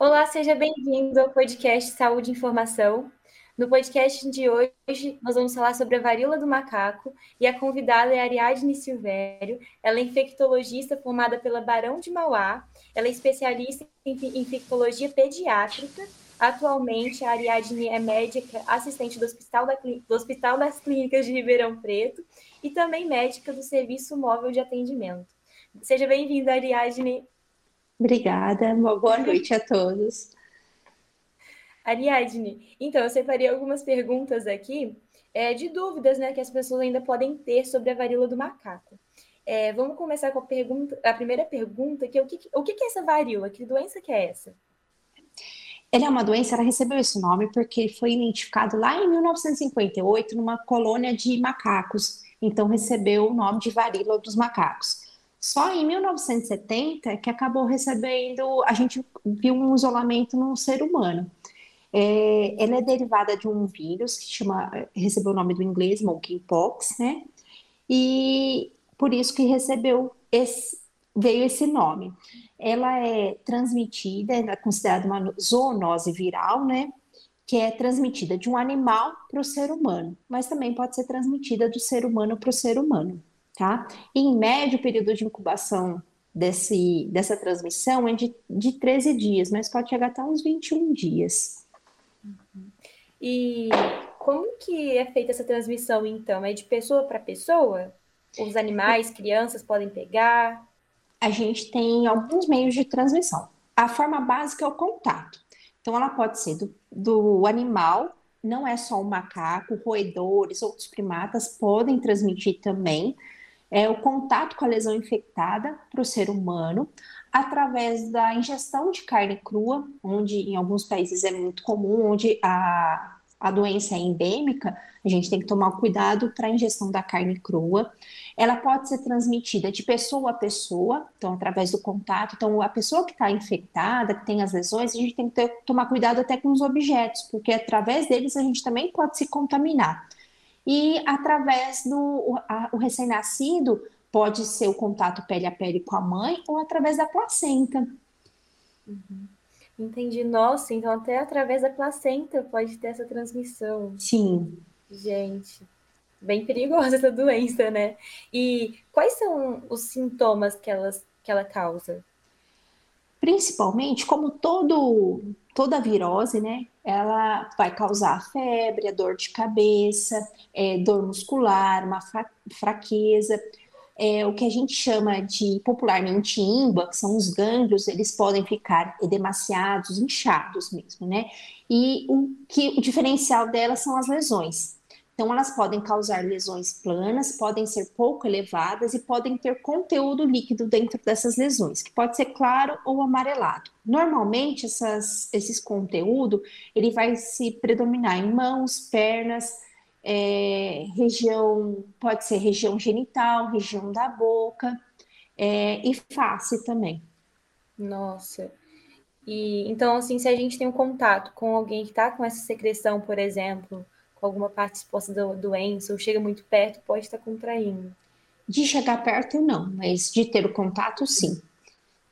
Olá, seja bem-vindo ao podcast Saúde e Informação. No podcast de hoje, nós vamos falar sobre a varíola do macaco e a convidada é Ariadne Silvério. Ela é infectologista formada pela Barão de Mauá. Ela é especialista em infectologia pediátrica. Atualmente, a Ariadne é médica assistente do Hospital, da, do Hospital das Clínicas de Ribeirão Preto e também médica do Serviço Móvel de Atendimento. Seja bem-vinda, Ariadne. Obrigada, uma boa noite a todos. Ariadne, então eu separei algumas perguntas aqui é, de dúvidas né, que as pessoas ainda podem ter sobre a varíola do macaco. É, vamos começar com a, pergunta, a primeira pergunta, que é o que, o que é essa varíola? Que doença que é essa? Ela é uma doença, ela recebeu esse nome porque foi identificado lá em 1958 numa colônia de macacos, então recebeu o nome de varíola dos macacos. Só em 1970 que acabou recebendo, a gente viu um isolamento no ser humano. É, ela é derivada de um vírus que chama, recebeu o nome do inglês, monkeypox, né? E por isso que recebeu esse, veio esse nome. Ela é transmitida, é considerada uma zoonose viral, né? Que é transmitida de um animal para o ser humano, mas também pode ser transmitida do ser humano para o ser humano tá? E, em média, o período de incubação desse, dessa transmissão é de, de 13 dias, mas pode chegar até uns 21 dias. Uhum. E como que é feita essa transmissão, então? É de pessoa para pessoa? Os animais, crianças podem pegar? A gente tem alguns meios de transmissão. A forma básica é o contato. Então, ela pode ser do, do animal, não é só o macaco, roedores, outros primatas podem transmitir também, é o contato com a lesão infectada para o ser humano através da ingestão de carne crua, onde em alguns países é muito comum, onde a, a doença é endêmica, a gente tem que tomar cuidado para a ingestão da carne crua. Ela pode ser transmitida de pessoa a pessoa, então através do contato. Então, a pessoa que está infectada, que tem as lesões, a gente tem que ter, tomar cuidado até com os objetos, porque através deles a gente também pode se contaminar. E através do a, o recém-nascido, pode ser o contato pele a pele com a mãe ou através da placenta. Uhum. Entendi. Nossa, então até através da placenta pode ter essa transmissão. Sim. Gente, bem perigosa essa doença, né? E quais são os sintomas que, elas, que ela causa? Principalmente, como todo, toda virose, né? Ela vai causar febre, dor de cabeça, é, dor muscular, uma fraqueza. É, o que a gente chama de popularmente ímba, que são os gânglios, eles podem ficar edemaciados, inchados mesmo, né? E o que o diferencial delas são as lesões. Então, elas podem causar lesões planas, podem ser pouco elevadas e podem ter conteúdo líquido dentro dessas lesões, que pode ser claro ou amarelado. Normalmente, essas, esses conteúdo ele vai se predominar em mãos, pernas, é, região, pode ser região genital, região da boca é, e face também. Nossa. E então, assim, se a gente tem um contato com alguém que está com essa secreção, por exemplo, com alguma parte exposta da doença ou chega muito perto, pode estar contraindo. De chegar perto, não, mas de ter o contato, sim.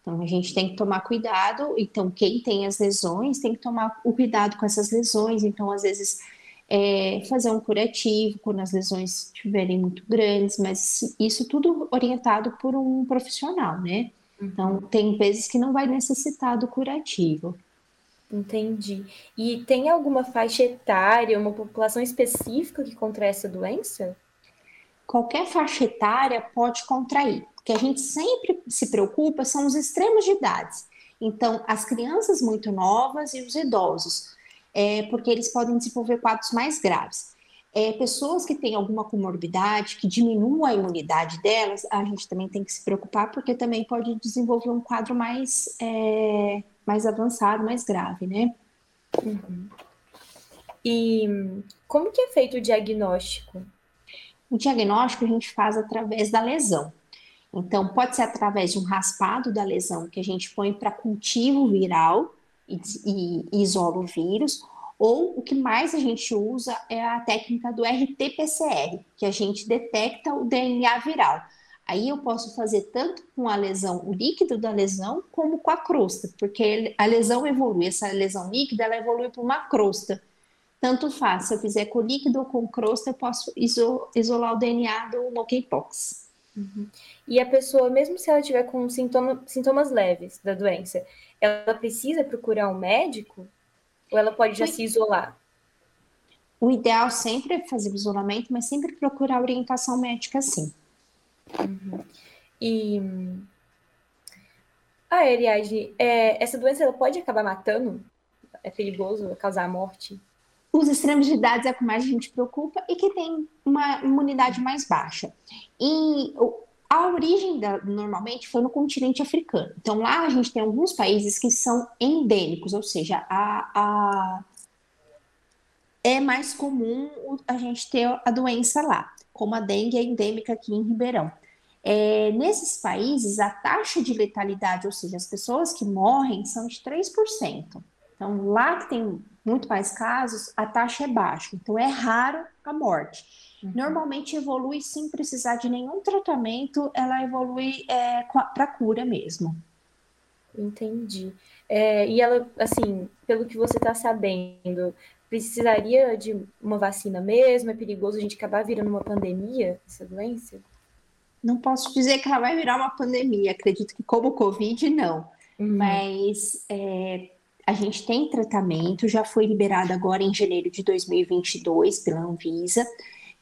Então, a gente tem que tomar cuidado. Então, quem tem as lesões tem que tomar o cuidado com essas lesões. Então, às vezes, é, fazer um curativo quando as lesões estiverem muito grandes, mas isso tudo orientado por um profissional, né? Então, uhum. tem vezes que não vai necessitar do curativo. Entendi. E tem alguma faixa etária, uma população específica que contrai essa doença? Qualquer faixa etária pode contrair. O que a gente sempre se preocupa são os extremos de idades. Então, as crianças muito novas e os idosos, é, porque eles podem desenvolver quadros mais graves. É, pessoas que têm alguma comorbidade, que diminua a imunidade delas, a gente também tem que se preocupar, porque também pode desenvolver um quadro mais é, mais avançado, mais grave, né? Uhum. E como que é feito o diagnóstico? O diagnóstico a gente faz através da lesão. Então, pode ser através de um raspado da lesão que a gente põe para cultivo viral e, e, e isola o vírus, ou o que mais a gente usa é a técnica do RT-PCR, que a gente detecta o DNA viral. Aí eu posso fazer tanto com a lesão, o líquido da lesão, como com a crosta, porque a lesão evolui, essa lesão líquida, ela evolui para uma crosta. Tanto faz, se eu fizer com líquido ou com crosta, eu posso isolar o DNA do monkeypox. Uhum. E a pessoa, mesmo se ela tiver com sintoma, sintomas leves da doença, ela precisa procurar um médico? Ou ela pode já se isolar? O ideal sempre é fazer o isolamento, mas sempre procurar orientação médica, sim. Uhum. E. Ah, Ariadne, é, essa doença ela pode acabar matando? É perigoso causar a morte? Os extremos de idades é o que mais a gente preocupa e que tem uma imunidade mais baixa. E a origem da, normalmente foi no continente africano. Então lá a gente tem alguns países que são endêmicos, ou seja, a, a é mais comum a gente ter a doença lá, como a dengue é endêmica aqui em Ribeirão. É, nesses países, a taxa de letalidade, ou seja, as pessoas que morrem, são de 3%. Então, lá que tem muito mais casos, a taxa é baixa. Então, é raro a morte. Uhum. Normalmente evolui sem precisar de nenhum tratamento, ela evolui é, para cura mesmo. Entendi. É, e ela, assim, pelo que você está sabendo, precisaria de uma vacina mesmo? É perigoso a gente acabar virando uma pandemia, essa doença? Não posso dizer que ela vai virar uma pandemia, acredito que como o Covid, não. Uhum. Mas é, a gente tem tratamento, já foi liberado agora em janeiro de 2022 pela Anvisa,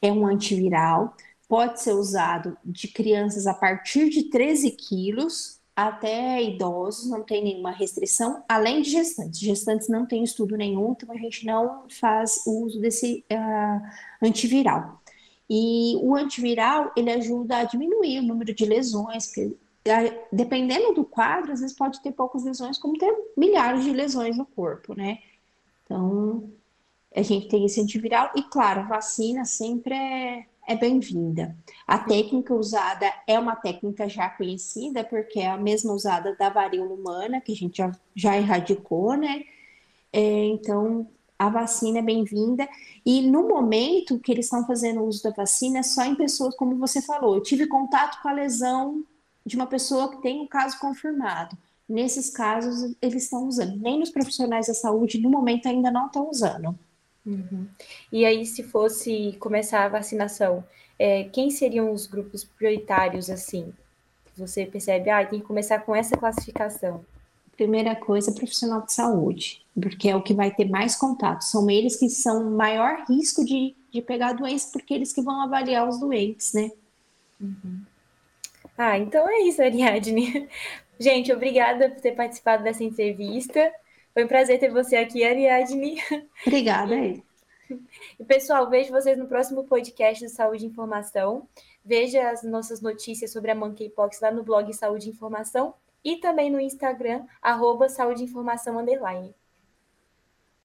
é um antiviral, pode ser usado de crianças a partir de 13 quilos até idosos, não tem nenhuma restrição, além de gestantes. Gestantes não tem estudo nenhum, então a gente não faz uso desse uh, antiviral. E o antiviral, ele ajuda a diminuir o número de lesões, porque ah, dependendo do quadro, às vezes pode ter poucas lesões, como ter milhares de lesões no corpo, né? Então, a gente tem esse antiviral e, claro, vacina sempre é é bem-vinda. A técnica usada é uma técnica já conhecida, porque é a mesma usada da varíola humana, que a gente já, já erradicou, né? É, então, a vacina é bem-vinda. E no momento que eles estão fazendo uso da vacina, é só em pessoas, como você falou, eu tive contato com a lesão de uma pessoa que tem um caso confirmado. Nesses casos, eles estão usando. Nem nos profissionais da saúde, no momento, ainda não estão usando. Uhum. E aí, se fosse começar a vacinação, é, quem seriam os grupos prioritários, assim? Você percebe, ah, tem que começar com essa classificação. Primeira coisa, profissional de saúde, porque é o que vai ter mais contato. São eles que são maior risco de, de pegar a doença, porque eles que vão avaliar os doentes, né? Uhum. Ah, então é isso, Ariadne. Gente, obrigada por ter participado dessa entrevista. Foi um prazer ter você aqui, Ariadne. Obrigada, E, pessoal, vejo vocês no próximo podcast do Saúde e Informação. Veja as nossas notícias sobre a Monkeypox lá no blog Saúde e Informação e também no Instagram, arroba Saúde e Informação Underline.